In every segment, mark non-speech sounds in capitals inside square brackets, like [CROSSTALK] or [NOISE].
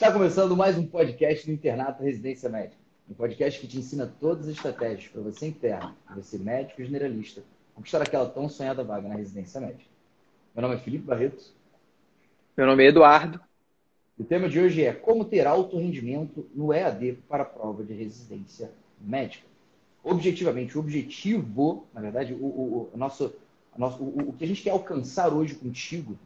Está começando mais um podcast do Internato Residência Médica. Um podcast que te ensina todas as estratégias para você interno, você médico e generalista, conquistar aquela tão sonhada vaga na residência médica. Meu nome é Felipe Barreto. Meu nome é Eduardo. O tema de hoje é como ter alto rendimento no EAD para a prova de residência médica. Objetivamente, o objetivo, na verdade, o, o, o nosso, o, nosso, o, o que a gente quer alcançar hoje contigo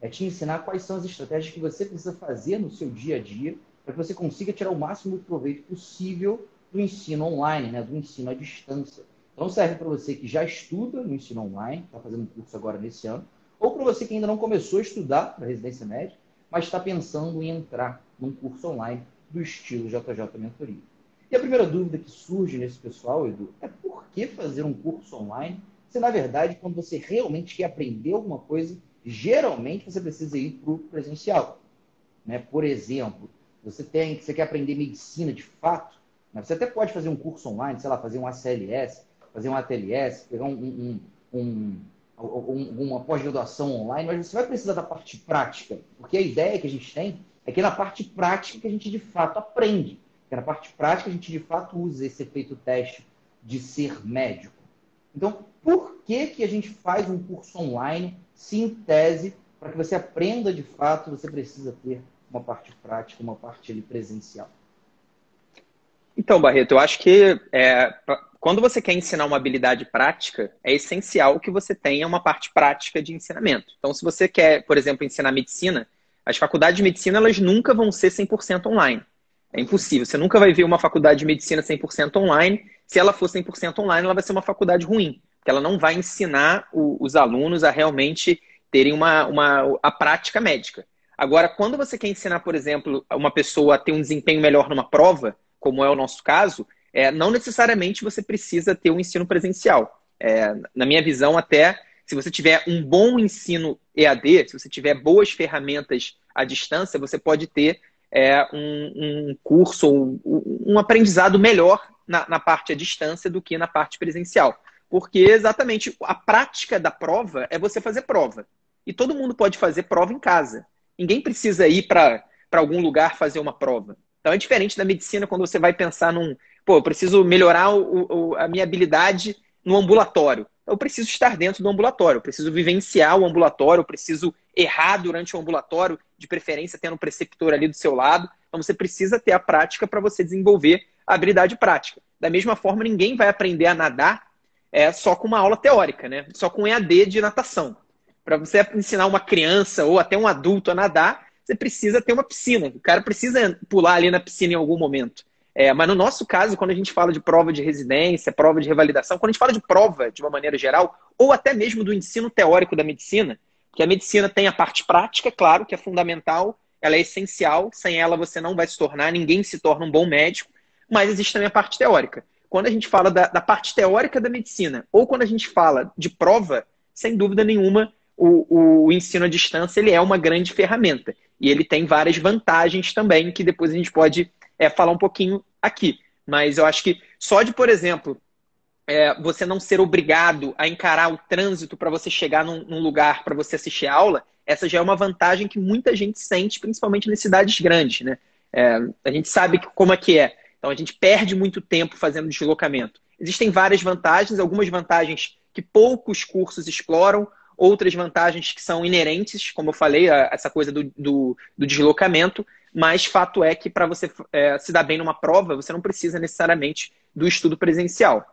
é te ensinar quais são as estratégias que você precisa fazer no seu dia a dia para que você consiga tirar o máximo proveito possível do ensino online, né, do ensino à distância. Então serve para você que já estuda no ensino online, está fazendo um curso agora nesse ano, ou para você que ainda não começou a estudar para residência médica, mas está pensando em entrar num curso online do estilo JJ Mentoria. E a primeira dúvida que surge nesse pessoal, Edu, é por que fazer um curso online se, na verdade, quando você realmente quer aprender alguma coisa, geralmente você precisa ir para o presencial. Né? Por exemplo, você tem, você quer aprender medicina de fato, né? você até pode fazer um curso online, sei lá, fazer um ACLS, fazer um ATLS, pegar um, um, um, uma pós-graduação online, mas você vai precisar da parte prática, porque a ideia que a gente tem é que é na parte prática que a gente de fato aprende, que é na parte prática a gente de fato usa esse efeito teste de ser médico. Então, por que, que a gente faz um curso online se em tese, para que você aprenda de fato, você precisa ter uma parte prática, uma parte ali, presencial. Então, Barreto, eu acho que é, quando você quer ensinar uma habilidade prática, é essencial que você tenha uma parte prática de ensinamento. Então, se você quer, por exemplo, ensinar medicina, as faculdades de medicina elas nunca vão ser 100% online. É impossível. Você nunca vai ver uma faculdade de medicina 100% online. Se ela for 100% online, ela vai ser uma faculdade ruim que ela não vai ensinar o, os alunos a realmente terem uma, uma, a prática médica. Agora, quando você quer ensinar, por exemplo, uma pessoa a ter um desempenho melhor numa prova, como é o nosso caso, é, não necessariamente você precisa ter um ensino presencial. É, na minha visão, até se você tiver um bom ensino EAD, se você tiver boas ferramentas à distância, você pode ter é, um, um, curso ou um, aprendizado melhor na, na parte à distância do que na parte presencial. Porque exatamente a prática da prova é você fazer prova. E todo mundo pode fazer prova em casa. Ninguém precisa ir para algum lugar fazer uma prova. Então é diferente da medicina quando você vai pensar num. Pô, eu preciso melhorar o, o, a minha habilidade no ambulatório. Eu preciso estar dentro do ambulatório, eu preciso vivenciar o ambulatório, eu preciso errar durante o ambulatório, de preferência tendo um preceptor ali do seu lado. Então você precisa ter a prática para você desenvolver a habilidade prática. Da mesma forma, ninguém vai aprender a nadar é só com uma aula teórica, né? Só com EAD de natação. Para você ensinar uma criança ou até um adulto a nadar, você precisa ter uma piscina. O cara precisa pular ali na piscina em algum momento. É, mas no nosso caso, quando a gente fala de prova de residência, prova de revalidação, quando a gente fala de prova de uma maneira geral, ou até mesmo do ensino teórico da medicina, que a medicina tem a parte prática, claro, que é fundamental, ela é essencial, sem ela você não vai se tornar, ninguém se torna um bom médico, mas existe também a parte teórica quando a gente fala da, da, parte teórica da medicina ou quando a gente fala de prova, sem dúvida nenhuma, o, o ensino à distância ele é uma grande ferramenta. E ele tem várias vantagens também, que depois a gente pode é, falar um pouquinho aqui. Mas eu acho que só de, por exemplo, é, você não ser obrigado a encarar o trânsito para você chegar num, num lugar para você assistir a aula, essa já é uma vantagem que muita gente sente, principalmente nas cidades grandes. Né? É, a gente sabe como é que é. Então a gente perde muito tempo fazendo deslocamento. Existem várias vantagens, algumas vantagens que poucos cursos exploram, outras vantagens que são inerentes, como eu falei, a, essa coisa do, do, do, deslocamento, mas fato é que para você é, se dar bem numa prova, você não precisa necessariamente do estudo presencial.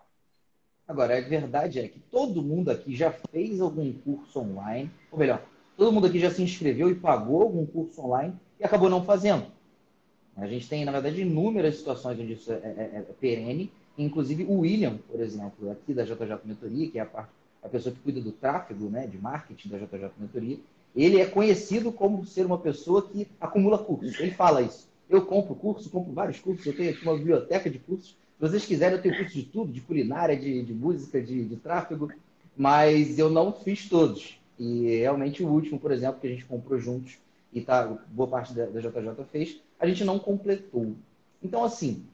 Agora, a verdade é que todo mundo aqui já fez algum curso online, ou melhor, todo mundo aqui já se inscreveu e pagou algum curso online e acabou não fazendo. A gente tem, na verdade, inúmeras situações onde isso é, é, é perene, inclusive o William, por exemplo, aqui da JJ Mentoria, que é a, parte, a pessoa que cuida do tráfego, né, de marketing da JJ Mentoria, ele é conhecido como ser uma pessoa que acumula cursos. Ele fala isso. Eu compro curso, compro vários cursos, eu tenho aqui uma biblioteca de cursos. Se vocês quiserem, eu tenho curso de tudo, de culinária, de, de música, de, de tráfego, mas eu não fiz todos. E realmente o último, por exemplo, que a gente comprou juntos, e tá, boa parte da, da JJ fez, a gente não completou. Então, assim,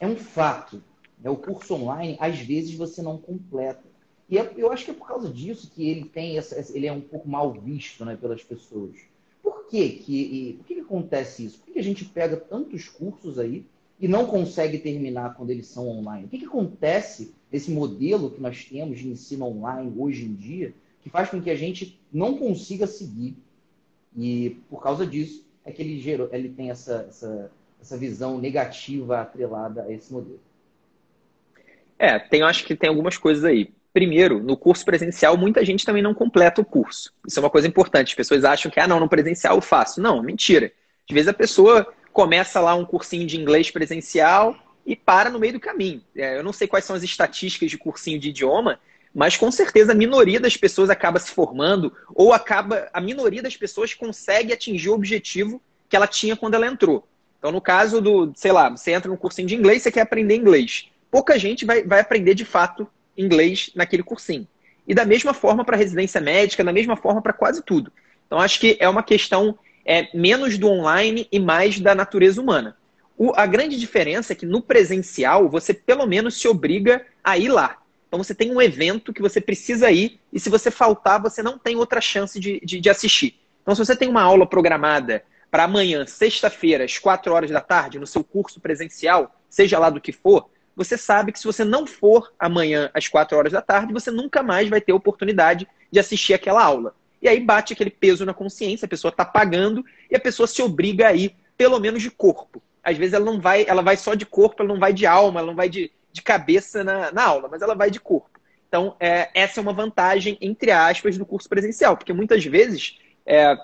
é um fato. Né? O curso online, às vezes, você não completa. E é, eu acho que é por causa disso que ele tem essa, ele é um pouco mal visto né, pelas pessoas. Por que que, por que, que acontece isso? Por que, que a gente pega tantos cursos aí e não consegue terminar quando eles são online? O que, que acontece nesse modelo que nós temos de ensino online hoje em dia que faz com que a gente não consiga seguir? E por causa disso é que ele, gerou, ele tem essa, essa, essa visão negativa atrelada a esse modelo. É, tem, acho que tem algumas coisas aí. Primeiro, no curso presencial, muita gente também não completa o curso. Isso é uma coisa importante. As pessoas acham que, ah, não, no presencial eu faço. Não, mentira. Às vezes a pessoa começa lá um cursinho de inglês presencial e para no meio do caminho. É, eu não sei quais são as estatísticas de cursinho de idioma, mas com certeza a minoria das pessoas acaba se formando ou acaba a minoria das pessoas consegue atingir o objetivo que ela tinha quando ela entrou. Então, no caso do, sei lá, você entra num cursinho de inglês, você quer aprender inglês. Pouca gente vai, vai aprender de fato inglês naquele cursinho. E da mesma forma para residência médica, da mesma forma para quase tudo. Então, acho que é uma questão é, menos do online e mais da natureza humana. O, a grande diferença é que no presencial, você pelo menos se obriga a ir lá. Então, você tem um evento que você precisa ir, e se você faltar, você não tem outra chance de, de, de assistir. Então, se você tem uma aula programada para amanhã, sexta-feira, às 4 horas da tarde, no seu curso presencial, seja lá do que for, você sabe que se você não for amanhã às 4 horas da tarde, você nunca mais vai ter oportunidade de assistir aquela aula. E aí bate aquele peso na consciência, a pessoa está pagando e a pessoa se obriga a ir, pelo menos de corpo. Às vezes ela não vai, ela vai só de corpo, ela não vai de alma, ela não vai de, de cabeça na, na aula, mas ela vai de corpo. Então, é, essa é uma vantagem, entre aspas, do curso presencial, porque muitas vezes é,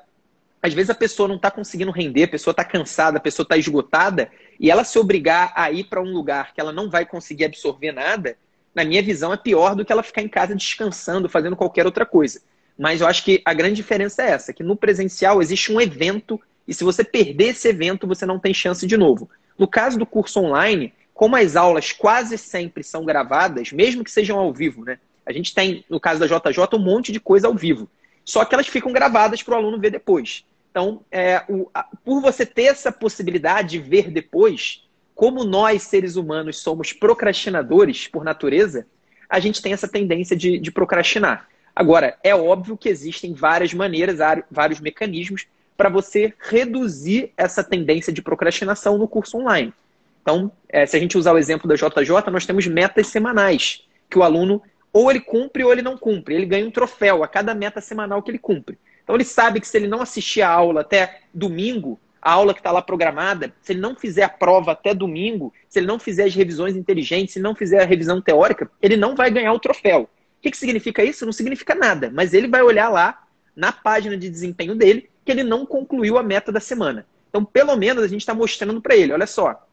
às vezes a pessoa não está conseguindo render, a pessoa está cansada, a pessoa está esgotada, e ela se obrigar a ir para um lugar que ela não vai conseguir absorver nada, na minha visão, é pior do que ela ficar em casa descansando, fazendo qualquer outra coisa. Mas eu acho que a grande diferença é essa, que no presencial existe um evento, e se você perder esse evento, você não tem chance de novo. No caso do curso online, como as aulas quase sempre são gravadas, mesmo que sejam ao vivo, né? A gente tem, no caso da JJ, um monte de coisa ao vivo. Só que elas ficam gravadas para o aluno ver depois. Então, é, o, a, por você ter essa possibilidade de ver depois, como nós, seres humanos, somos procrastinadores por natureza, a gente tem essa tendência de, de procrastinar. Agora, é óbvio que existem várias maneiras, vários mecanismos para você reduzir essa tendência de procrastinação no curso online. Então, é, se a gente usar o exemplo da JJ, nós temos metas semanais, que o aluno ou ele cumpre ou ele não cumpre. Ele ganha um troféu a cada meta semanal que ele cumpre. Então ele sabe que se ele não assistir a aula até domingo, a aula que está lá programada, se ele não fizer a prova até domingo, se ele não fizer as revisões inteligentes, se não fizer a revisão teórica, ele não vai ganhar o troféu. O que, que significa isso? Não significa nada, mas ele vai olhar lá na página de desempenho dele que ele não concluiu a meta da semana. Então, pelo menos, a gente está mostrando para ele: olha só,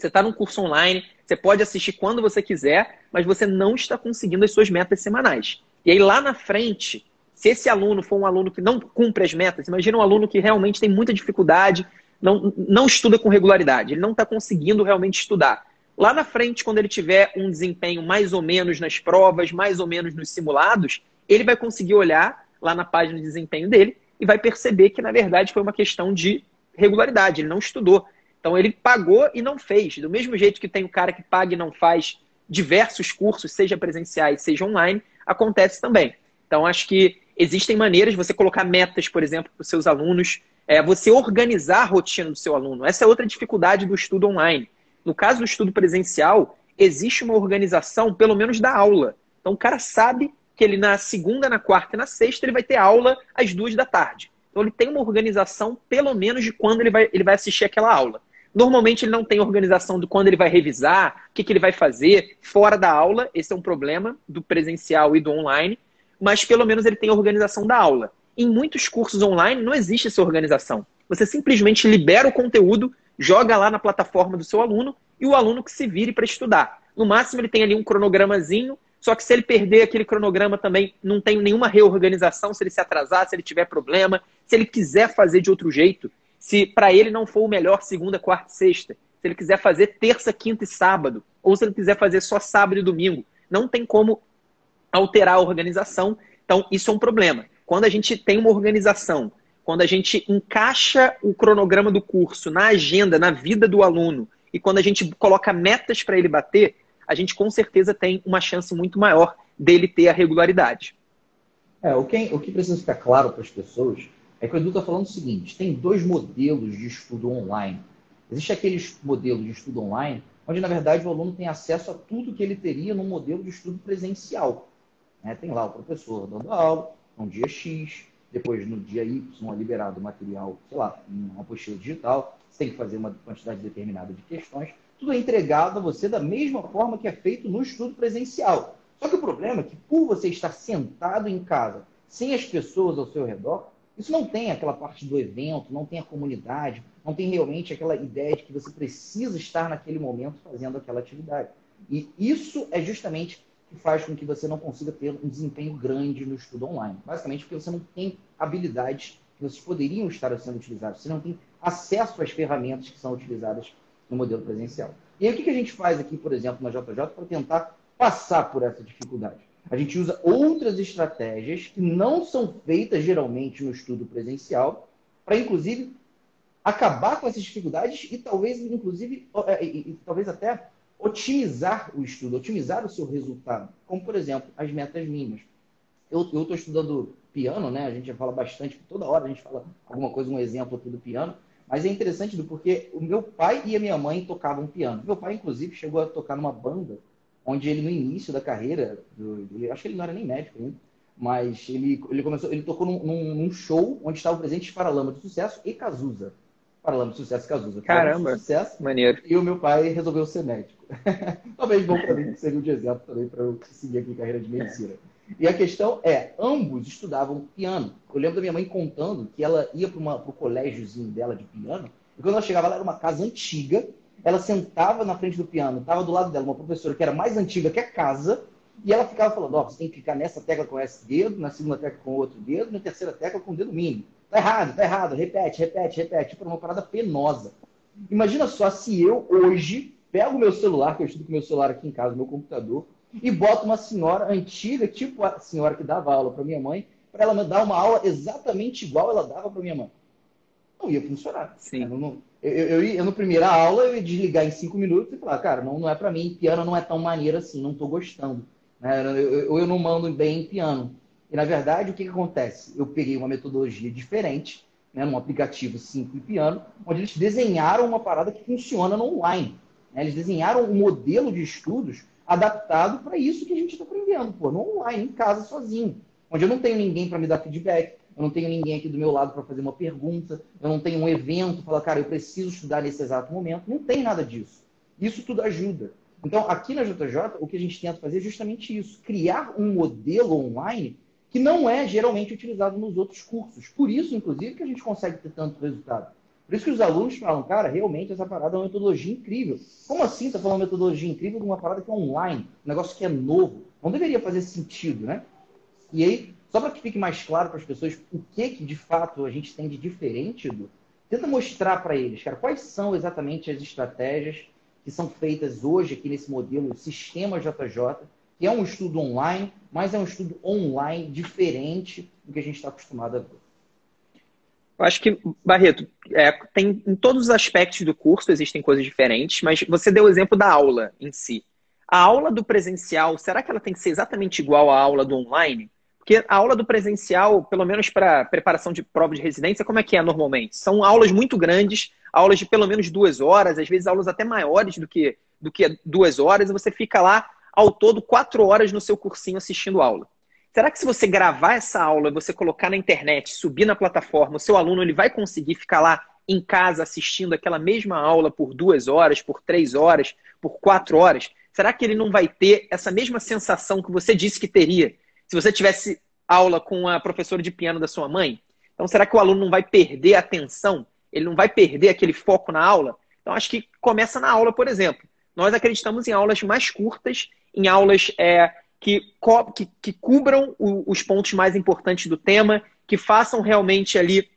você está num curso online, você pode assistir quando você quiser, mas você não está conseguindo as suas metas semanais. E aí lá na frente, se esse aluno for um aluno que não cumpre as metas, imagina um aluno que realmente tem muita dificuldade, não, não estuda com regularidade, ele não está conseguindo realmente estudar. Lá na frente, quando ele tiver um desempenho mais ou menos nas provas, mais ou menos nos simulados, ele vai conseguir olhar lá na página de desempenho dele e vai perceber que, na verdade, foi uma questão de regularidade, ele não estudou. Então ele pagou e não fez. Do mesmo jeito que tem o cara que paga e não faz diversos cursos, seja presenciais, seja online, acontece também. Então acho que existem maneiras de você colocar metas, por exemplo, para os seus alunos, é, você organizar a rotina do seu aluno. Essa é outra dificuldade do estudo online. No caso do estudo presencial, existe uma organização, pelo menos da aula. Então o cara sabe que ele na segunda, na quarta e na sexta ele vai ter aula às duas da tarde. Então ele tem uma organização, pelo menos, de quando ele vai, ele vai assistir aquela aula. Normalmente ele não tem organização de quando ele vai revisar, o que, que ele vai fazer fora da aula. Esse é um problema do presencial e do online, mas pelo menos ele tem organização da aula. Em muitos cursos online não existe essa organização. Você simplesmente libera o conteúdo, joga lá na plataforma do seu aluno e o aluno que se vire para estudar. No máximo ele tem ali um cronogramazinho, só que se ele perder aquele cronograma também não tem nenhuma reorganização, se ele se atrasar, se ele tiver problema, se ele quiser fazer de outro jeito, se para ele não for o melhor segunda, quarta e sexta, se ele quiser fazer terça, quinta e sábado, ou se ele quiser fazer só sábado e domingo, não tem como alterar a organização. Então, isso é um problema. Quando a gente tem uma organização, quando a gente encaixa o cronograma do curso na agenda, na vida do aluno, e quando a gente coloca metas para ele bater, a gente com certeza tem uma chance muito maior dele ter a regularidade. É, o que, o que precisa ficar claro para as pessoas é que o Edu está falando o seguinte: tem dois modelos de estudo online. Existe aquele modelo de estudo online, onde, na verdade, o aluno tem acesso a tudo que ele teria no modelo de estudo presencial. Né? Tem lá o professor dando aula, no dia X, depois no dia Y é liberado o material, sei lá, uma apostila digital, você tem que fazer uma quantidade determinada de questões. Tudo é entregado a você da mesma forma que é feito no estudo presencial. Só que o problema é que, por você estar sentado em casa, sem as pessoas ao seu redor, isso não tem aquela parte do evento, não tem a comunidade, não tem realmente aquela ideia de que você precisa estar naquele momento fazendo aquela atividade. E isso é justamente que faz com que você não consiga ter um desempenho grande no estudo online. Basicamente porque você não tem habilidades que vocês poderiam estar sendo utilizadas. Você não tem acesso às ferramentas que são utilizadas no modelo presencial. E aí o que a gente faz aqui, por exemplo, na JJ, para tentar passar por essa dificuldade? A gente usa outras estratégias que não são feitas geralmente no estudo presencial, para inclusive acabar com essas dificuldades e talvez, inclusive, e, e, e, talvez até otimizar o estudo, otimizar o seu resultado. Como, por exemplo, as metas mínimas. Eu estou estudando piano, né? A gente já fala bastante, toda hora a gente fala alguma coisa, um exemplo aqui do piano. Mas é interessante porque o meu pai e a minha mãe tocavam piano. Meu pai, inclusive, chegou a tocar numa banda onde ele, no início da carreira, do, acho que ele não era nem médico ainda, mas ele, ele começou, ele tocou num, num show onde estava presente Paralama de Sucesso e Cazuza. Paralama de Sucesso e Cazuza. Caramba, sucesso, maneiro. E o meu pai resolveu ser médico. [LAUGHS] Talvez bom para mim, seria um de exemplo também para eu seguir aqui carreira de medicina. E a questão é, ambos estudavam piano. Eu lembro da minha mãe contando que ela ia para o colégiozinho dela de piano, e quando ela chegava lá era uma casa antiga, ela sentava na frente do piano, estava do lado dela uma professora que era mais antiga que a casa, e ela ficava falando, ó, oh, você tem que clicar nessa tecla com esse dedo, na segunda tecla com outro dedo, na terceira tecla com o dedo mínimo. Tá errado, tá errado, repete, repete, repete. Tipo, uma parada penosa. Imagina só se eu hoje pego o meu celular, que eu estudo com o meu celular aqui em casa, meu computador, e boto uma senhora antiga, tipo a senhora que dava aula para minha mãe, para ela me dar uma aula exatamente igual ela dava para minha mãe. Não ia funcionar. Sim. Eu, não, eu, eu, eu, no primeira aula, eu ia desligar em cinco minutos e falar, cara, não, não é para mim, piano não é tão maneiro assim, não estou gostando. Né? Ou eu, eu, não mando bem em piano. E, na verdade, o que, que acontece? Eu peguei uma metodologia diferente, né, num aplicativo simples piano, onde eles desenharam uma parada que funciona no online. Né? Eles desenharam um modelo de estudos adaptado para isso que a gente está aprendendo, pô, no online, em casa, sozinho. Onde eu não tenho ninguém para me dar feedback, eu não tenho ninguém aqui do meu lado para fazer uma pergunta, eu não tenho um evento, falar, cara, eu preciso estudar nesse exato momento. Não tem nada disso. Isso tudo ajuda. Então, aqui na JJ, o que a gente tenta fazer é justamente isso: criar um modelo online que não é geralmente utilizado nos outros cursos. Por isso, inclusive, que a gente consegue ter tanto resultado. Por isso que os alunos falam, cara, realmente essa parada é uma metodologia incrível. Como assim está falando metodologia incrível de uma parada que é online, um negócio que é novo? Não deveria fazer sentido, né? E aí, só para que fique mais claro para as pessoas o que, que de fato a gente tem de diferente, Edu, tenta mostrar para eles, cara, quais são exatamente as estratégias que são feitas hoje aqui nesse modelo Sistema JJ, que é um estudo online, mas é um estudo online diferente do que a gente está acostumado a ver. Eu acho que, Barreto, é, tem em todos os aspectos do curso existem coisas diferentes, mas você deu o exemplo da aula em si. A aula do presencial, será que ela tem que ser exatamente igual à aula do online? Porque a aula do presencial, pelo menos para preparação de prova de residência, como é que é normalmente? São aulas muito grandes, aulas de pelo menos duas horas, às vezes aulas até maiores do que, do que duas horas, e você fica lá ao todo quatro horas no seu cursinho assistindo aula. Será que se você gravar essa aula, você colocar na internet, subir na plataforma, o seu aluno ele vai conseguir ficar lá em casa assistindo aquela mesma aula por duas horas, por três horas, por quatro horas? Será que ele não vai ter essa mesma sensação que você disse que teria se você tivesse aula com a professora de piano da sua mãe? Então, será que o aluno não vai perder a atenção? Ele não vai perder aquele foco na aula? Então, acho que começa na aula, por exemplo. Nós acreditamos em aulas mais curtas, em aulas é, que, que, que cubram o, os pontos mais importantes do tema, que façam realmente ali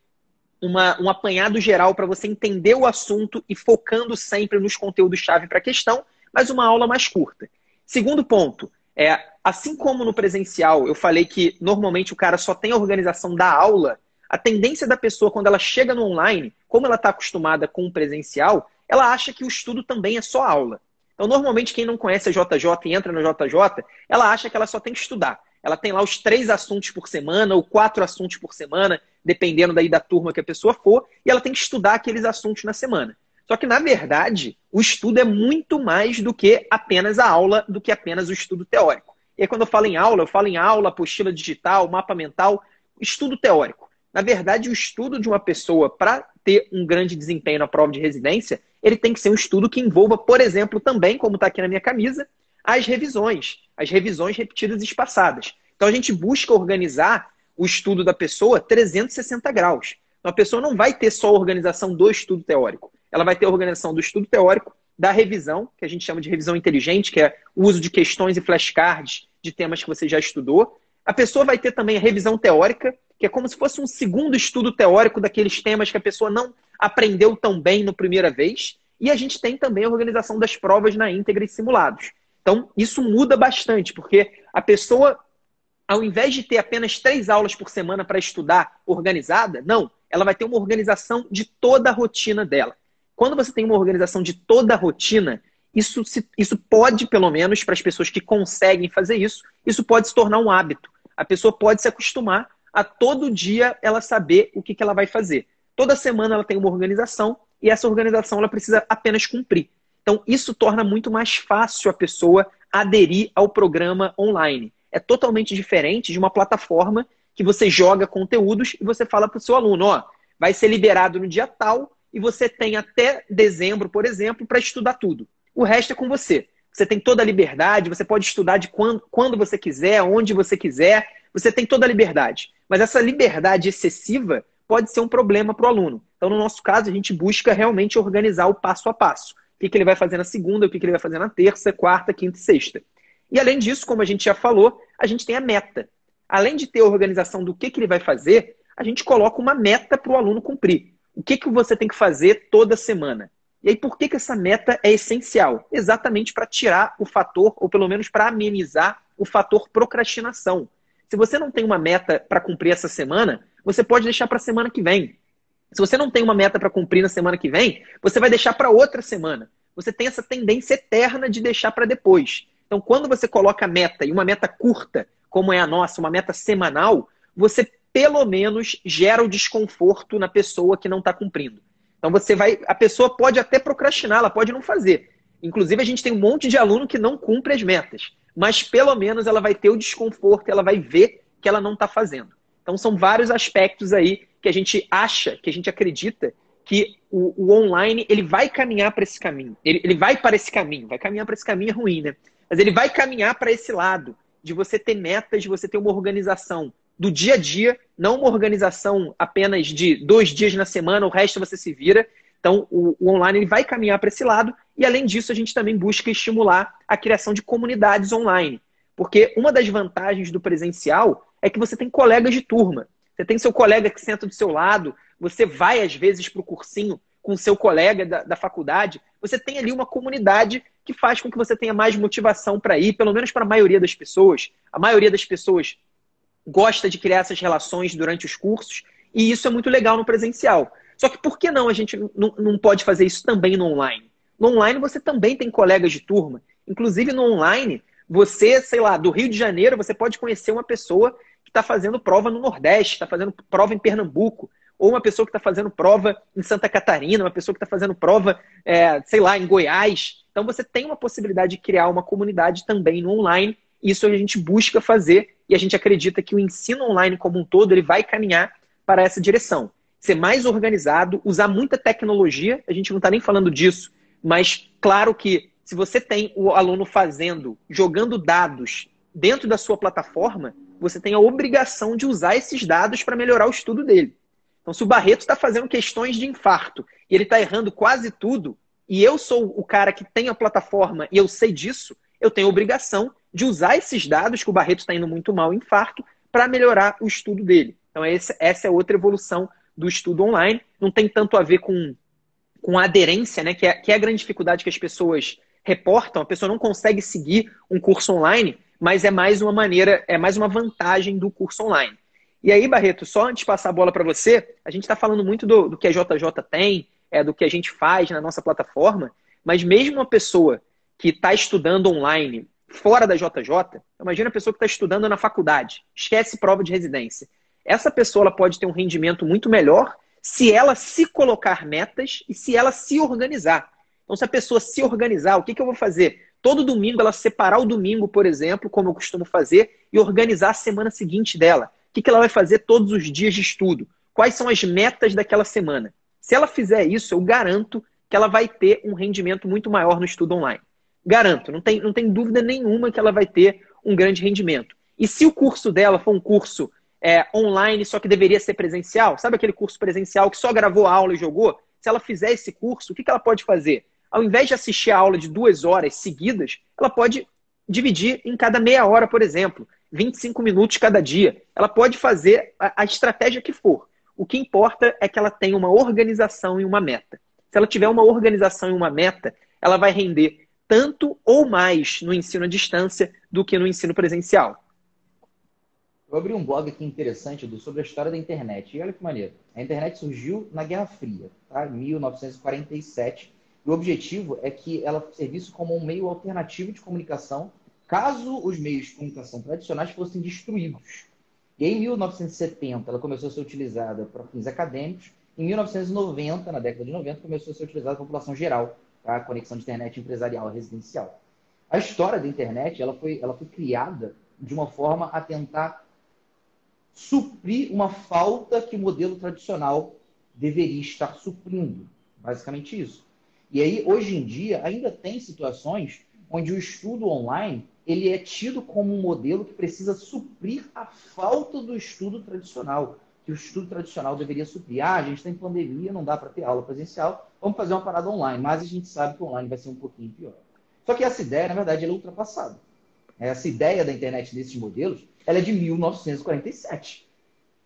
uma, um apanhado geral para você entender o assunto e focando sempre nos conteúdos-chave para a questão, mas uma aula mais curta. Segundo ponto, é, assim como no presencial eu falei que normalmente o cara só tem a organização da aula, a tendência da pessoa quando ela chega no online, como ela está acostumada com o presencial, ela acha que o estudo também é só aula. Então, normalmente, quem não conhece a JJ e entra no JJ, ela acha que ela só tem que estudar. ela tem lá os três assuntos por semana ou quatro assuntos por semana, dependendo daí da turma que a pessoa for, e ela tem que estudar aqueles assuntos na semana. Só que, na verdade, o estudo é muito mais do que apenas a aula, do que apenas o estudo teórico. E aí, quando eu falo em aula, eu falo em aula, apostila digital, mapa mental, estudo teórico. Na verdade, o estudo de uma pessoa para ter um grande desempenho na prova de residência, ele tem que ser um estudo que envolva, por exemplo, também, como está aqui na minha camisa, as revisões, as revisões repetidas e espaçadas. Então a gente busca organizar o estudo da pessoa 360 graus. Então a pessoa não vai ter só a organização do estudo teórico, ela vai ter a organização do estudo teórico, da revisão, que a gente chama de revisão inteligente, que é o uso de questões e flashcards de temas que você já estudou. A pessoa vai ter também a revisão teórica, que é como se fosse um segundo estudo teórico daqueles temas que a pessoa não aprendeu tão bem na primeira vez. E a gente tem também a organização das provas na íntegra e simulados. Então, isso muda bastante, porque a pessoa, ao invés de ter apenas três aulas por semana para estudar organizada, não, ela vai ter uma organização de toda a rotina dela. Quando você tem uma organização de toda a rotina, isso, se, isso pode, pelo menos, para as pessoas que conseguem fazer isso, isso pode se tornar um hábito. A pessoa pode se acostumar a todo dia ela saber o que, que ela vai fazer. Toda semana ela tem uma organização e essa organização ela precisa apenas cumprir. Então, isso torna muito mais fácil a pessoa aderir ao programa online. É totalmente diferente de uma plataforma que você joga conteúdos e você fala para o seu aluno: ó, vai ser liberado no dia tal e você tem até dezembro, por exemplo, para estudar tudo. O resto é com você. Você tem toda a liberdade, você pode estudar de quando, quando você quiser, onde você quiser, você tem toda a liberdade. Mas essa liberdade excessiva pode ser um problema para o aluno. Então, no nosso caso, a gente busca realmente organizar o passo a passo que, que ele vai fazer na segunda, o que, que ele vai fazer na terça, quarta, quinta e sexta. E além disso, como a gente já falou, a gente tem a meta. Além de ter a organização do que, que ele vai fazer, a gente coloca uma meta para o aluno cumprir. O que, que você tem que fazer toda semana? E aí, por que, que essa meta é essencial? Exatamente para tirar o fator, ou pelo menos para amenizar o fator procrastinação. Se você não tem uma meta para cumprir essa semana, você pode deixar para a semana que vem. Se você não tem uma meta para cumprir na semana que vem, você vai deixar para outra semana. Você tem essa tendência eterna de deixar para depois. Então, quando você coloca a meta e uma meta curta, como é a nossa, uma meta semanal, você pelo menos gera o desconforto na pessoa que não está cumprindo. Então você vai, a pessoa pode até procrastinar, ela pode não fazer. Inclusive a gente tem um monte de aluno que não cumpre as metas, mas pelo menos ela vai ter o desconforto, ela vai ver que ela não está fazendo. Então são vários aspectos aí que a gente acha, que a gente acredita que o, o online ele vai caminhar para esse caminho. Ele, ele vai para esse caminho. Vai caminhar para esse caminho é ruim, né? Mas ele vai caminhar para esse lado de você ter metas, de você ter uma organização do dia a dia, não uma organização apenas de dois dias na semana, o resto você se vira. Então, o, o online ele vai caminhar para esse lado. E, além disso, a gente também busca estimular a criação de comunidades online. Porque uma das vantagens do presencial é que você tem colegas de turma. Você tem seu colega que senta do seu lado, você vai às vezes para o cursinho com seu colega da, da faculdade, você tem ali uma comunidade que faz com que você tenha mais motivação para ir, pelo menos para a maioria das pessoas. A maioria das pessoas gosta de criar essas relações durante os cursos, e isso é muito legal no presencial. Só que por que não a gente não, não pode fazer isso também no online? No online você também tem colegas de turma. Inclusive no online, você, sei lá, do Rio de Janeiro, você pode conhecer uma pessoa está fazendo prova no Nordeste, está fazendo prova em Pernambuco, ou uma pessoa que está fazendo prova em Santa Catarina, uma pessoa que está fazendo prova, é, sei lá, em Goiás. Então você tem uma possibilidade de criar uma comunidade também no online. Isso a gente busca fazer e a gente acredita que o ensino online como um todo ele vai caminhar para essa direção. Ser mais organizado, usar muita tecnologia, a gente não está nem falando disso, mas claro que se você tem o aluno fazendo, jogando dados dentro da sua plataforma, você tem a obrigação de usar esses dados para melhorar o estudo dele. Então, se o Barreto está fazendo questões de infarto e ele está errando quase tudo, e eu sou o cara que tem a plataforma e eu sei disso, eu tenho a obrigação de usar esses dados que o Barreto está indo muito mal em infarto para melhorar o estudo dele. Então, essa, é outra evolução do estudo online. Não tem tanto a ver com, com aderência, né? que, é, que é a grande dificuldade que as pessoas reportam. A pessoa não consegue seguir um curso online mas é mais uma maneira, é mais uma vantagem do curso online. E aí, Barreto, só antes de passar a bola para você, a gente está falando muito do, do, que a JJ tem, é, do que a gente faz na nossa plataforma, mas mesmo uma pessoa que está estudando online fora da JJ, imagina a pessoa que está estudando na faculdade, esquece prova de residência. Essa pessoa pode ter um rendimento muito melhor se ela se colocar metas e se ela se organizar. Então, se a pessoa se organizar, o que, que eu vou fazer? Todo domingo ela separar o domingo, por exemplo, como eu costumo fazer, e organizar a semana seguinte dela. O que, que ela vai fazer todos os dias de estudo? Quais são as metas daquela semana? Se ela fizer isso, eu garanto que ela vai ter um rendimento muito maior no estudo online. Garanto, não tem, não tem dúvida nenhuma que ela vai ter um grande rendimento. E se o curso dela for um curso é, online, só que deveria ser presencial, sabe aquele curso presencial que só gravou a aula e jogou? Se ela fizer esse curso, o que, que ela pode fazer? Ao invés de assistir a aula de duas horas seguidas, ela pode dividir em cada meia hora, por exemplo, 25 minutos cada dia. Ela pode fazer a, a estratégia que for. O que importa é que ela tenha uma organização e uma meta. Se ela tiver uma organização e uma meta, ela vai render tanto ou mais no ensino à distância do que no ensino presencial. Eu abri um blog aqui interessante sobre a história da internet. E olha que maneiro. A internet surgiu na Guerra Fria, tá? 1947. E o objetivo é que ela servisse como um meio alternativo de comunicação caso os meios de comunicação tradicionais fossem destruídos. E em 1970 ela começou a ser utilizada para fins acadêmicos. Em 1990, na década de 90, começou a ser utilizada para a população geral, a conexão de internet empresarial residencial. A história da internet ela foi, ela foi criada de uma forma a tentar suprir uma falta que o modelo tradicional deveria estar suprindo. Basicamente isso. E aí, hoje em dia, ainda tem situações onde o estudo online ele é tido como um modelo que precisa suprir a falta do estudo tradicional, que o estudo tradicional deveria suprir. Ah, a gente está em pandemia, não dá para ter aula presencial, vamos fazer uma parada online, mas a gente sabe que online vai ser um pouquinho pior. Só que essa ideia, na verdade, é ultrapassada. Essa ideia da internet nesses modelos, ela é de 1947.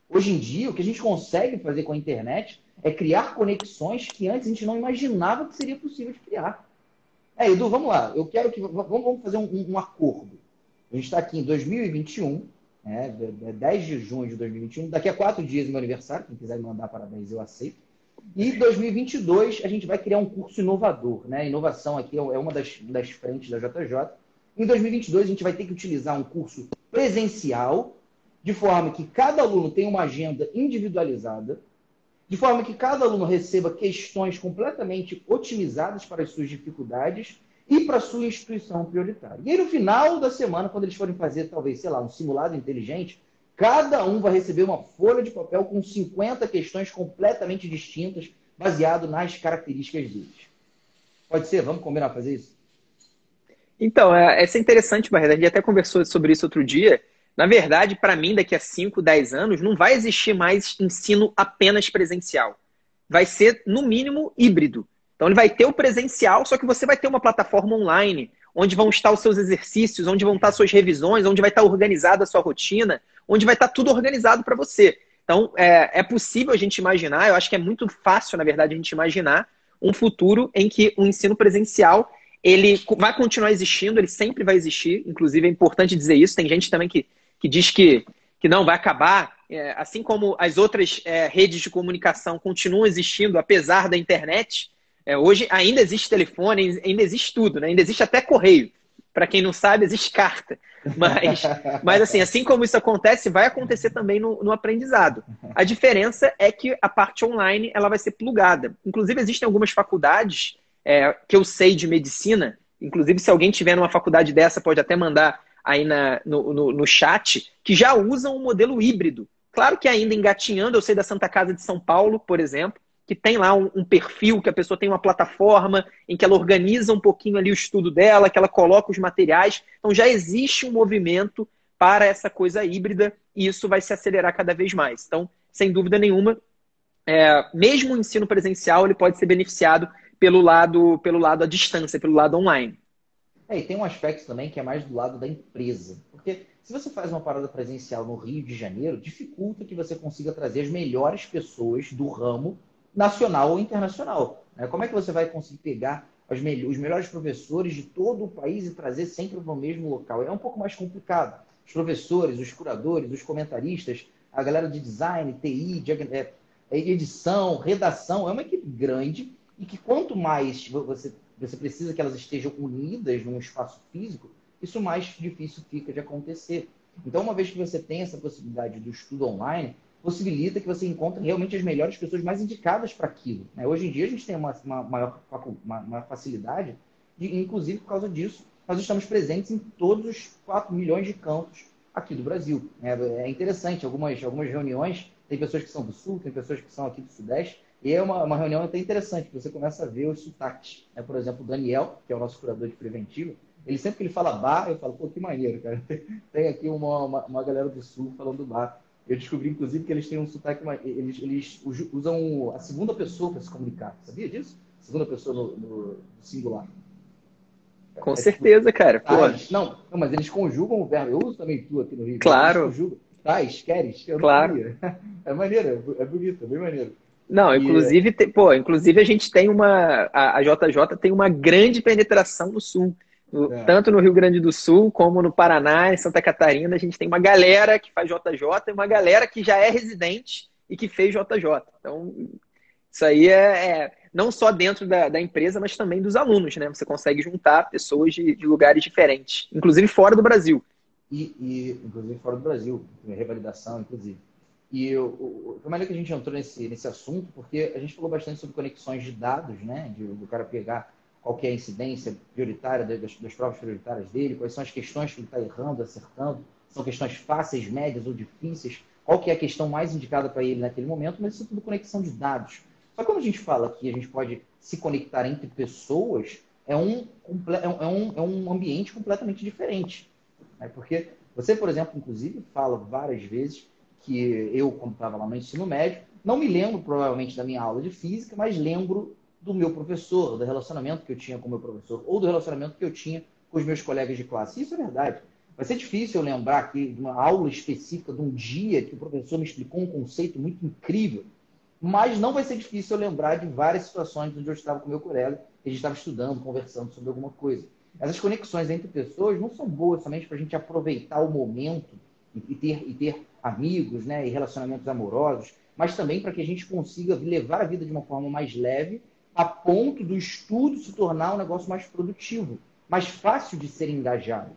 Hoje em dia, o que a gente consegue fazer com a internet é criar conexões que antes a gente não imaginava que seria possível de criar. É, Edu, vamos lá. Eu quero que. Vamos fazer um, um acordo. A gente está aqui em 2021, né, 10 de junho de 2021. Daqui a quatro dias é meu aniversário. Quem quiser mandar parabéns, eu aceito. E 2022 a gente vai criar um curso inovador. Né? Inovação aqui é, é uma das, das frentes da JJ. Em 2022 a gente vai ter que utilizar um curso presencial, de forma que cada aluno tenha uma agenda individualizada, de forma que cada aluno receba questões completamente otimizadas para as suas dificuldades e para a sua instituição prioritária. E aí, no final da semana, quando eles forem fazer, talvez, sei lá, um simulado inteligente, cada um vai receber uma folha de papel com 50 questões completamente distintas, baseado nas características deles. Pode ser? Vamos combinar fazer isso? Então, é, essa é interessante, Barreto. A gente até conversou sobre isso outro dia. Na verdade, para mim, daqui a 5, 10 anos, não vai existir mais ensino apenas presencial. Vai ser, no mínimo, híbrido. Então, ele vai ter o presencial, só que você vai ter uma plataforma online, onde vão estar os seus exercícios, onde vão estar suas revisões, onde vai estar organizada a sua rotina, onde vai estar tudo organizado para você. Então, é, é possível a gente imaginar, eu acho que é muito fácil, na verdade, a gente imaginar um futuro em que o ensino presencial ele vai continuar existindo, ele sempre vai existir. Inclusive, é importante dizer isso. Tem gente também que que diz que, que não vai acabar, é, assim como as outras é, redes de comunicação continuam existindo, apesar da internet, é, hoje ainda existe telefone, ainda existe tudo, né? ainda existe até correio. Para quem não sabe, existe carta. [LAUGHS] Mas, mas assim, assim como isso acontece, vai acontecer também no, no aprendizado. A diferença é que a parte online ela vai ser plugada. Inclusive, existem algumas faculdades é, que eu sei de medicina. Inclusive, se alguém tiver numa faculdade dessa, pode até mandar aí na, no, no, no chat que já usam um modelo híbrido. Claro que ainda engatinhando, eu sei da Santa Casa de São Paulo, por exemplo, que tem lá um, um, perfil, que a pessoa tem uma plataforma em que ela organiza um pouquinho ali o estudo dela, que ela coloca os materiais. Então já existe um movimento para essa coisa híbrida e isso vai se acelerar cada vez mais. Então, sem dúvida nenhuma, é, mesmo o ensino presencial ele pode ser beneficiado pelo lado, pelo lado à distância, pelo lado online. É, e tem um aspecto também que é mais do lado da empresa. Porque se você faz uma parada presencial no Rio de Janeiro, dificulta que você consiga trazer as melhores pessoas do ramo nacional ou internacional. Né? Como é que você vai conseguir pegar os, os melhores professores de todo o país e trazer sempre para o mesmo local? É um pouco mais complicado. Os professores, os curadores, os comentaristas, a galera de design, TI, de é, edição, redação, é uma equipe grande e que quanto mais você você precisa que elas estejam unidas num espaço físico, isso mais difícil fica de acontecer. Então, uma vez que você tem essa possibilidade do estudo online, possibilita que você encontre realmente as melhores pessoas mais indicadas para aquilo. Né? Hoje em dia, a gente tem uma, uma maior uma, uma facilidade, de, inclusive por causa disso, nós estamos presentes em todos os 4 milhões de campos aqui do Brasil. É, é interessante, algumas, algumas reuniões, tem pessoas que são do Sul, tem pessoas que são aqui do Sudeste, e é uma, uma reunião até interessante, você começa a ver os sotaques. Né? Por exemplo, o Daniel, que é o nosso curador de preventivo, ele sempre que ele fala bar, eu falo, pô, que maneiro, cara. [LAUGHS] Tem aqui uma, uma, uma galera do Sul falando bar. Eu descobri, inclusive, que eles têm um sotaque, eles, eles usam a segunda pessoa para se comunicar. Sabia disso? Segunda pessoa no, no singular. Com é, certeza, tipo, cara. Tais, não, não, mas eles conjugam o verbo. Eu uso também tu aqui no Rio. Claro. Tais, queres? Eu claro. [LAUGHS] É maneiro, é bonito, é bem maneiro. Não, inclusive, e, pô, inclusive a gente tem uma. A, a JJ tem uma grande penetração no sul. É. Tanto no Rio Grande do Sul, como no Paraná, em Santa Catarina, a gente tem uma galera que faz JJ e uma galera que já é residente e que fez JJ. Então, isso aí é, é não só dentro da, da, empresa, mas também dos alunos, né? Você consegue juntar pessoas de, de lugares diferentes, inclusive fora do Brasil. E, e, inclusive fora do Brasil, revalidação, inclusive. E o, foi maneiro que a gente entrou nesse, nesse assunto, porque a gente falou bastante sobre conexões de dados, né? De, do cara pegar qual é a incidência prioritária das, das provas prioritárias dele, quais são as questões que ele está errando, acertando, são questões fáceis, médias ou difíceis, qual que é a questão mais indicada para ele naquele momento, mas isso é tudo conexão de dados. Só que quando a gente fala que a gente pode se conectar entre pessoas, é um, é um, é um ambiente completamente diferente. Né? Porque você, por exemplo, inclusive, fala várias vezes que eu, quando estava lá no ensino médio, não me lembro provavelmente da minha aula de física, mas lembro do meu professor, do relacionamento que eu tinha com o meu professor, ou do relacionamento que eu tinha com os meus colegas de classe. Isso é verdade. Vai ser difícil eu lembrar aqui de uma aula específica de um dia que o professor me explicou um conceito muito incrível, mas não vai ser difícil eu lembrar de várias situações onde eu estava com meu colega, que a gente estava estudando, conversando sobre alguma coisa. Essas conexões entre pessoas não são boas somente para a gente aproveitar o momento e ter, e ter amigos né, e relacionamentos amorosos, mas também para que a gente consiga levar a vida de uma forma mais leve, a ponto do estudo se tornar um negócio mais produtivo, mais fácil de ser engajado.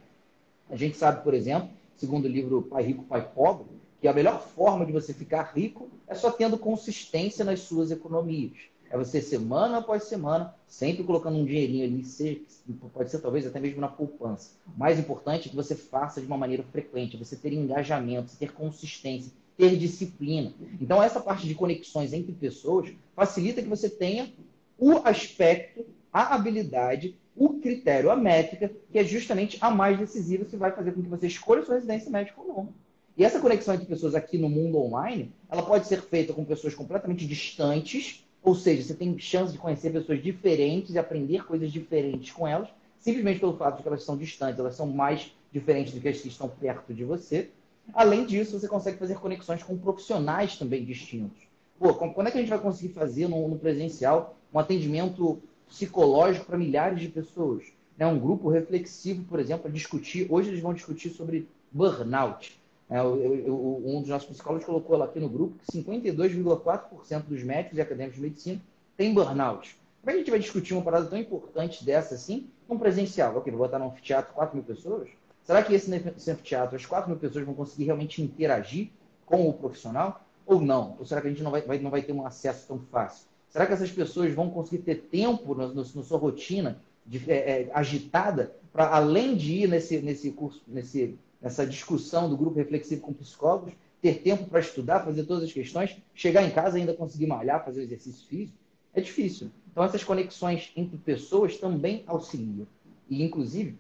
A gente sabe, por exemplo, segundo o livro Pai Rico, Pai Pobre, que a melhor forma de você ficar rico é só tendo consistência nas suas economias. É você semana após semana, sempre colocando um dinheirinho ali, pode ser talvez até mesmo na poupança. O mais importante é que você faça de uma maneira frequente, você ter engajamento, ter consistência, ter disciplina. Então, essa parte de conexões entre pessoas facilita que você tenha o aspecto, a habilidade, o critério, a métrica, que é justamente a mais decisiva que vai fazer com que você escolha sua residência médica ou não. E essa conexão entre pessoas aqui no mundo online, ela pode ser feita com pessoas completamente distantes, ou seja, você tem chance de conhecer pessoas diferentes e aprender coisas diferentes com elas, simplesmente pelo fato de que elas são distantes, elas são mais diferentes do que as que estão perto de você. Além disso, você consegue fazer conexões com profissionais também distintos. Pô, quando é que a gente vai conseguir fazer no, no presencial um atendimento psicológico para milhares de pessoas? Né? Um grupo reflexivo, por exemplo, para discutir. Hoje eles vão discutir sobre burnout. É, um dos nossos psicólogos colocou lá aqui no grupo que 52,4% dos médicos e acadêmicos de medicina têm burnout. Como é que a gente vai discutir uma parada tão importante dessa assim, num presencial? Ok, vou botar num anfiteatro 4 mil pessoas? Será que esse, anfiteatro, as 4 mil pessoas vão conseguir realmente interagir com o profissional? Ou não? Ou será que a gente não vai, vai não vai ter um acesso tão fácil? Será que essas pessoas vão conseguir ter tempo na, na sua rotina de, é, é, agitada para, além de ir nesse, nesse curso, nesse nessa discussão do grupo reflexivo com psicólogos, ter tempo para estudar, fazer todas as questões, chegar em casa e ainda conseguir malhar, fazer exercício físico, é difícil. Então, essas conexões entre pessoas também auxiliam. E, inclusive,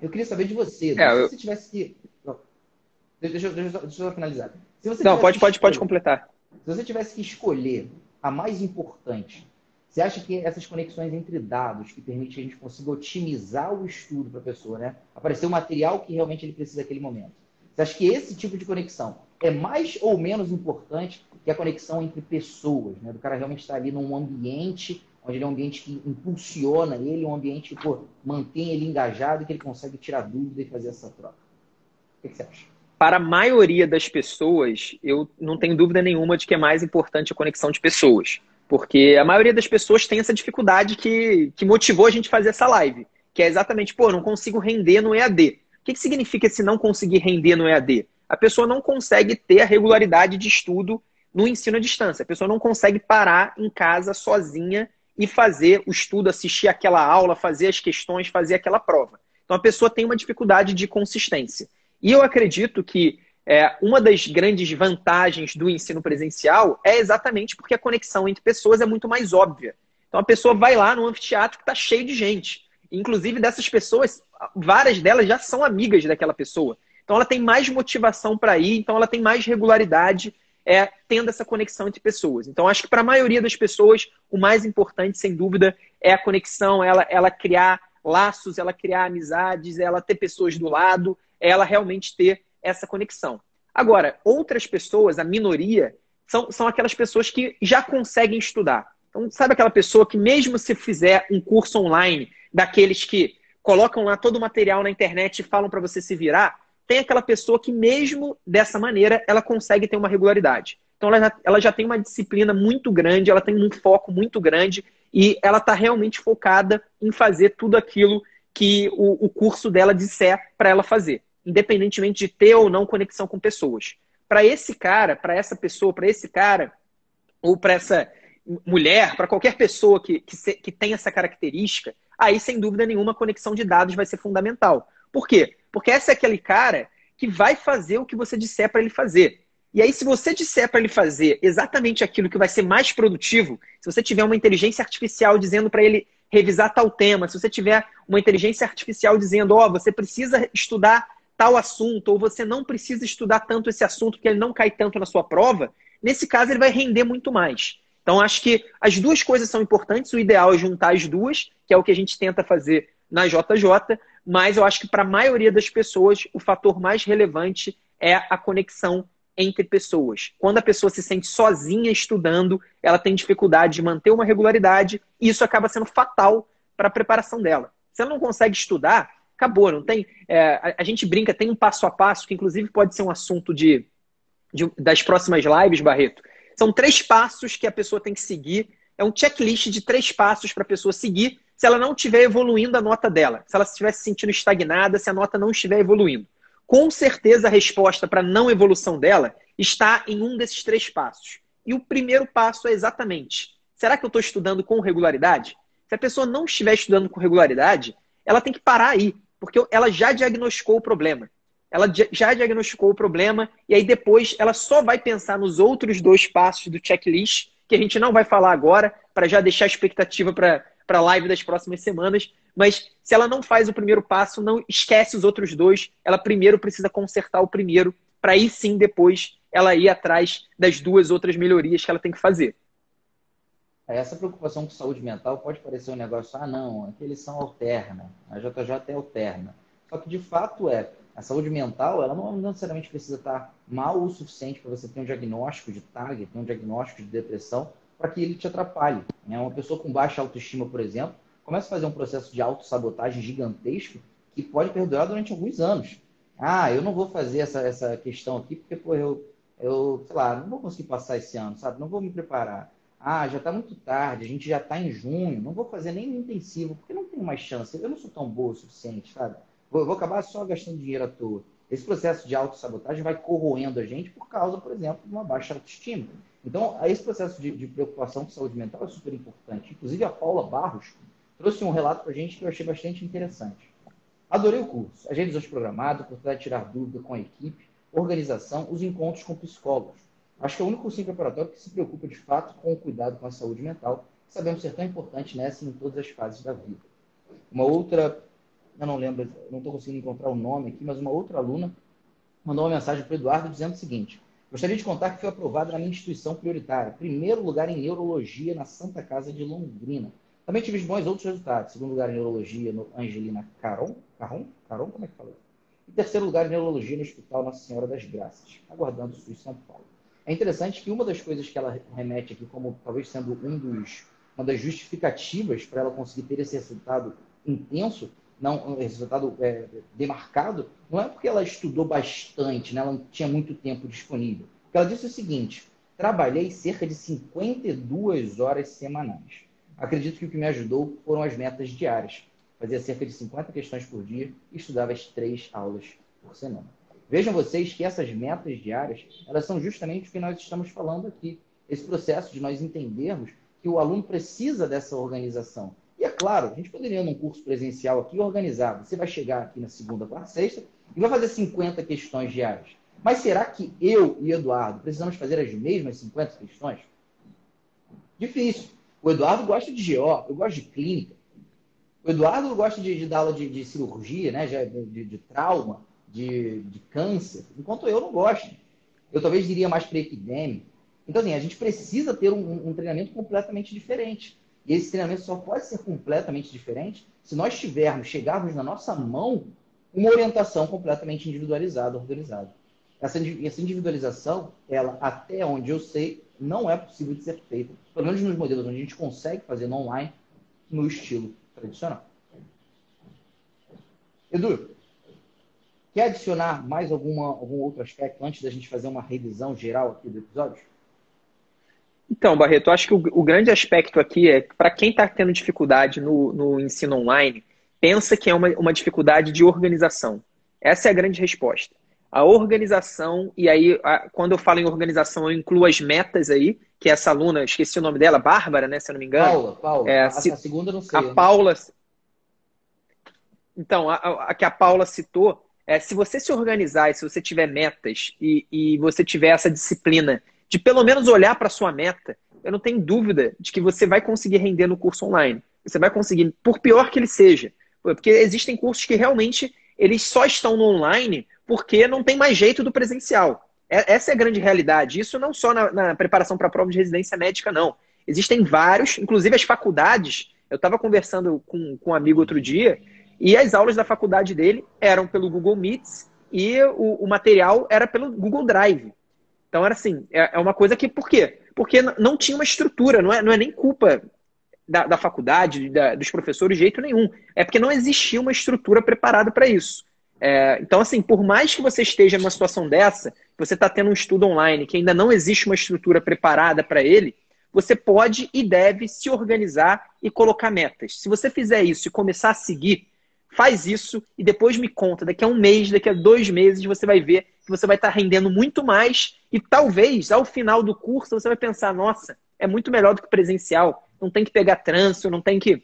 eu queria saber de você. É, eu... Se você tivesse que. Deixa, deixa, deixa eu finalizar. Não, pode, pode, pode completar. Se você tivesse que escolher a mais importante você acha que essas conexões entre dados que permitem que a gente consiga otimizar o estudo para a pessoa, né? Aparecer o material que realmente ele precisa naquele momento. Você acha que esse tipo de conexão é mais ou menos importante que a conexão entre pessoas, né? Do cara realmente estar ali num ambiente onde ele é um ambiente que impulsiona ele, um ambiente que pô, mantém ele engajado e que ele consegue tirar dúvida e fazer essa troca. O que, que você acha? Para a maioria das pessoas, eu não tenho dúvida nenhuma de que é mais importante a conexão de pessoas. Porque a maioria das pessoas tem essa dificuldade que, que motivou a gente fazer essa live, que é exatamente, pô, não consigo render no EAD. O que, que significa se não conseguir render no EAD? A pessoa não consegue ter a regularidade de estudo no ensino à distância. A pessoa não consegue parar em casa sozinha e fazer o estudo, assistir aquela aula, fazer as questões, fazer aquela prova. Então a pessoa tem uma dificuldade de consistência. E eu acredito que é, uma das grandes vantagens do ensino presencial é exatamente porque a conexão entre pessoas é muito mais óbvia. Então a pessoa vai lá no anfiteatro que está cheio de gente. Inclusive dessas pessoas, várias delas já são amigas daquela pessoa. Então ela tem mais motivação para ir, então ela tem mais regularidade é, tendo essa conexão entre pessoas. Então acho que para a maioria das pessoas o mais importante, sem dúvida, é a conexão, ela, ela criar laços, ela criar amizades, ela ter pessoas do lado, ela realmente ter essa conexão. Agora, outras pessoas, a minoria, são, são aquelas pessoas que já conseguem estudar. Então, sabe aquela pessoa que, mesmo se fizer um curso online, daqueles que colocam lá todo o material na internet e falam para você se virar, tem aquela pessoa que, mesmo dessa maneira, ela consegue ter uma regularidade. Então, ela já, ela já tem uma disciplina muito grande, ela tem um foco muito grande e ela está realmente focada em fazer tudo aquilo que o, o curso dela disser para ela fazer independentemente de ter ou não conexão com pessoas. Para esse cara, para essa pessoa, para esse cara, ou para essa mulher, para qualquer pessoa que, que, se, que tem essa característica, aí sem dúvida nenhuma a conexão de dados vai ser fundamental. Por quê? Porque esse é aquele cara que vai fazer o que você disser para ele fazer. E aí, se você disser para ele fazer exatamente aquilo que vai ser mais produtivo, se você tiver uma inteligência artificial dizendo para ele revisar tal tema, se você tiver uma inteligência artificial dizendo, ó, oh, você precisa estudar tal assunto, ou você não precisa estudar tanto esse assunto porque ele não cai tanto na sua prova, nesse caso ele vai render muito mais. Então, acho que as duas coisas são importantes. O ideal é juntar as duas, que é o que a gente tenta fazer na JJ, mas eu acho que para a maioria das pessoas, o fator mais relevante é a conexão entre pessoas. Quando a pessoa se sente sozinha estudando, ela tem dificuldade de manter uma regularidade, e isso acaba sendo fatal para a preparação dela. Se ela não consegue estudar, acabou, não tem. É, a, a, gente brinca, tem um passo a passo, que inclusive pode ser um assunto de, de, das próximas lives, Barreto. São três passos que a pessoa tem que seguir. É um checklist de três passos para a pessoa seguir se ela não estiver evoluindo a nota dela, se ela estiver se sentindo estagnada, se a nota não estiver evoluindo. Com certeza a resposta para a não evolução dela está em um desses três passos. E o primeiro passo é exatamente: será que eu estou estudando com regularidade? Se a pessoa não estiver estudando com regularidade, ela tem que parar aí porque ela já diagnosticou o problema. Ela já diagnosticou o problema e aí depois ela só vai pensar nos outros dois passos do checklist, que a gente não vai falar agora, para já deixar a expectativa para a live das próximas semanas. Mas se ela não faz o primeiro passo, não esquece os outros dois. Ela primeiro precisa consertar o primeiro, para aí sim depois ela ir atrás das duas outras melhorias que ela tem que fazer. Essa preocupação com saúde mental pode parecer um negócio, ah, não, aqui eles são alterna, a JJ é alterna. Só que de fato é, a saúde mental, ela não necessariamente precisa estar mal o suficiente para você ter um diagnóstico de TAG, ter um diagnóstico de depressão, para que ele te atrapalhe. Né? Uma pessoa com baixa autoestima, por exemplo, começa a fazer um processo de autossabotagem gigantesco que pode perdurar durante alguns anos. Ah, eu não vou fazer essa, essa questão aqui porque, pô, eu, eu, sei lá, não vou conseguir passar esse ano, sabe? Não vou me preparar. Ah, já está muito tarde, a gente já está em junho, não vou fazer no intensivo, porque não tenho mais chance, eu não sou tão boa o suficiente, sabe? Vou, vou acabar só gastando dinheiro à toa. Esse processo de autossabotagem vai corroendo a gente por causa, por exemplo, de uma baixa autoestima. Então, esse processo de, de preocupação com saúde mental é super importante. Inclusive, a Paula Barros trouxe um relato para a gente que eu achei bastante interessante. Adorei o curso, as revisões programadas, oportunidade de tirar dúvida com a equipe, organização, os encontros com psicólogos. Acho que é o único cursinho preparatório que se preocupa de fato com o cuidado com a saúde mental, sabemos ser tão importante nessa e em todas as fases da vida. Uma outra, eu não lembro, não estou conseguindo encontrar o nome aqui, mas uma outra aluna mandou uma mensagem para o Eduardo dizendo o seguinte: Gostaria de contar que foi aprovado na minha instituição prioritária, primeiro lugar em neurologia na Santa Casa de Londrina. Também tive bons outros resultados. Segundo lugar em neurologia no Angelina Caron, Caron, Caron, como é que fala? E terceiro lugar em neurologia no Hospital Nossa Senhora das Graças, aguardando o SUS São Paulo. É interessante que uma das coisas que ela remete aqui como talvez sendo um dos, uma das justificativas para ela conseguir ter esse resultado intenso, não resultado é, demarcado, não é porque ela estudou bastante, né? ela não tinha muito tempo disponível. Porque ela disse o seguinte: trabalhei cerca de 52 horas semanais. Acredito que o que me ajudou foram as metas diárias. fazia cerca de 50 questões por dia e estudava as três aulas por semana. Vejam vocês que essas metas diárias, elas são justamente o que nós estamos falando aqui. Esse processo de nós entendermos que o aluno precisa dessa organização. E é claro, a gente poderia, num curso presencial aqui, organizado. Você vai chegar aqui na segunda, quarta, sexta e vai fazer 50 questões diárias. Mas será que eu e Eduardo precisamos fazer as mesmas 50 questões? Difícil. O Eduardo gosta de GO, eu gosto de clínica. O Eduardo gosta de, de dar aula de, de cirurgia, né? de, de, de trauma, de, de, câncer, enquanto eu não gosto. Eu talvez diria mais para epidemia. Então, assim, a gente precisa ter um, um treinamento completamente diferente. E esse treinamento só pode ser completamente diferente se nós tivermos, chegarmos na nossa mão, uma orientação completamente individualizada, organizada. Essa, essa individualização, ela, até onde eu sei, não é possível de ser feita, pelo menos nos modelos onde a gente consegue fazer no online, no estilo tradicional. Edu, quer adicionar mais alguma, algum outro aspecto antes da gente fazer uma revisão geral aqui do episódio? Então, Barreto, eu acho que o, o grande aspecto aqui é para quem está tendo dificuldade no, no, ensino online, pensa que é uma, uma dificuldade de organização. Essa é a grande resposta. A organização, e aí, a, quando eu falo em organização, eu incluo as metas aí, que essa aluna, esqueci o nome dela, Bárbara, né, se eu não me engano. Paula, Paula. É, a, se, a, segunda não sei. A né? Paula. Então, a, a, que a Paula citou, é, se você se organizar e se você tiver metas e, e você tiver essa disciplina de pelo menos olhar para sua meta, eu não tenho dúvida de que você vai conseguir render no curso online. Você vai conseguir, por pior que ele seja. Porque existem cursos que realmente eles só estão no online porque não tem mais jeito do presencial. É, essa é a grande realidade. Isso não só na, na preparação para a prova de residência médica, não. Existem vários, inclusive as faculdades. Eu estava conversando com, com um amigo outro dia, e as aulas da faculdade dele eram pelo Google Meets e o, o material era pelo Google Drive. Então era assim, é, é uma coisa que, por quê? Porque não tinha uma estrutura, não é, não é nem culpa da, da faculdade, da, dos professores de jeito nenhum. É porque não existia uma estrutura preparada para isso. É, então, assim, por mais que você esteja numa situação dessa, você está tendo um estudo online que ainda não existe uma estrutura preparada para ele, você pode e deve se organizar e colocar metas. Se você fizer isso e começar a seguir, faz isso e depois me conta. Daqui a um mês, daqui a dois meses, você vai ver que você vai estar rendendo muito mais e talvez ao final do curso você vai pensar: nossa, é muito melhor do que presencial. Não tem que pegar trânsito, não tem que.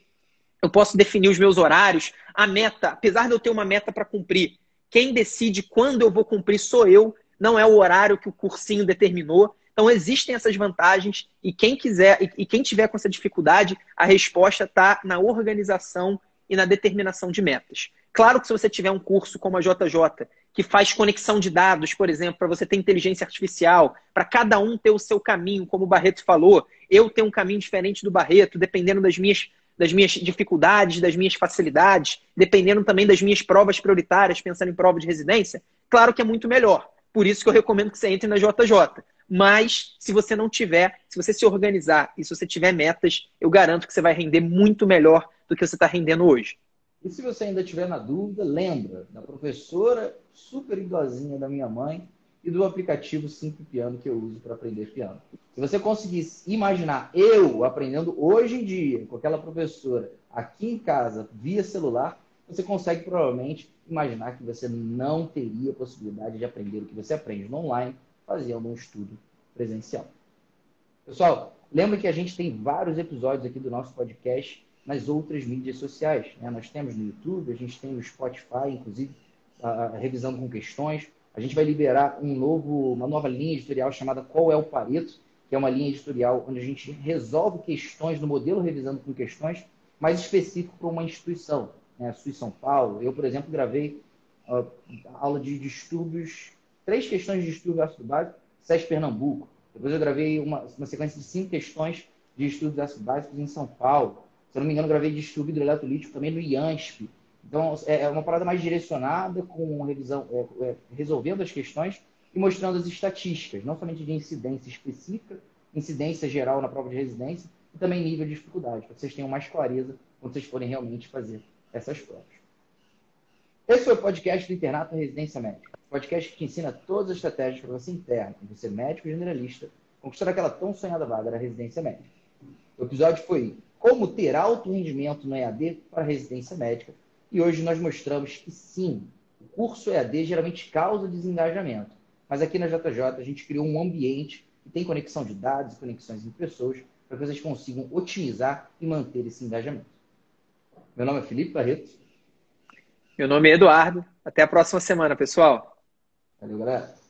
Eu posso definir os meus horários. A meta, apesar de eu ter uma meta para cumprir, quem decide quando eu vou cumprir sou eu, não é o horário que o cursinho determinou. Então existem essas vantagens e quem quiser e quem tiver com essa dificuldade, a resposta está na organização e na determinação de metas. Claro que se você tiver um curso como a JJ, que faz conexão de dados, por exemplo, para você ter inteligência artificial, para cada um ter o seu caminho, como o Barreto falou, eu tenho um caminho diferente do Barreto, dependendo das minhas, das minhas dificuldades, das minhas facilidades, dependendo também das minhas provas prioritárias, pensando em prova de residência, claro que é muito melhor. Por isso que eu recomendo que você entre na JJ. Mas se você não tiver, se você se organizar e se você tiver metas, eu garanto que você vai render muito melhor do que você está rendendo hoje. E se você ainda tiver na dúvida, lembra da professora super idosinha da minha mãe e do aplicativo Simples Piano que eu uso para aprender piano. Se você conseguir imaginar eu aprendendo hoje em dia com aquela professora aqui em casa via celular, você consegue provavelmente imaginar que você não teria possibilidade de aprender o que você aprende no online fazendo um estudo presencial. Pessoal, lembra que a gente tem vários episódios aqui do nosso podcast nas outras mídias sociais. Né? Nós temos no YouTube, a gente tem no Spotify, inclusive, a, revisando com questões. A gente vai liberar um novo, uma nova linha editorial chamada Qual é o Pareto, que é uma linha editorial onde a gente resolve questões no modelo revisando com questões, mais específico para uma instituição. Né? SUS São Paulo. Eu, por exemplo, gravei uh, aula de distúrbios, três questões de distúrbio ácido básico, SES Pernambuco. Depois eu gravei uma, uma sequência de cinco questões de estudos ácido básicos em São Paulo. Se não me engano, gravei distúrbio hidroeletrolítico também no IANSP. Então, é, é uma parada mais direcionada, com revisão, é, é, resolvendo as questões e mostrando as estatísticas, não somente de incidência específica, incidência geral na prova de residência, e também nível de dificuldade, para que vocês tenham mais clareza quando vocês forem realmente fazer essas provas. Esse foi o podcast do Internato Residência Médica. Podcast que ensina todas as estratégias para você interno, você médico generalista, conquistar aquela tão sonhada vaga da residência médica. O episódio foi como ter alto rendimento no EAD para residência médica. E hoje nós mostramos que sim, o curso EAD geralmente causa desengajamento. Mas aqui na JJ a gente criou um ambiente que tem conexão de dados, conexões entre pessoas, para que vocês consigam otimizar e manter esse engajamento. Meu nome é Felipe Barreto. Meu nome é Eduardo. Até a próxima semana, pessoal. Valeu, galera.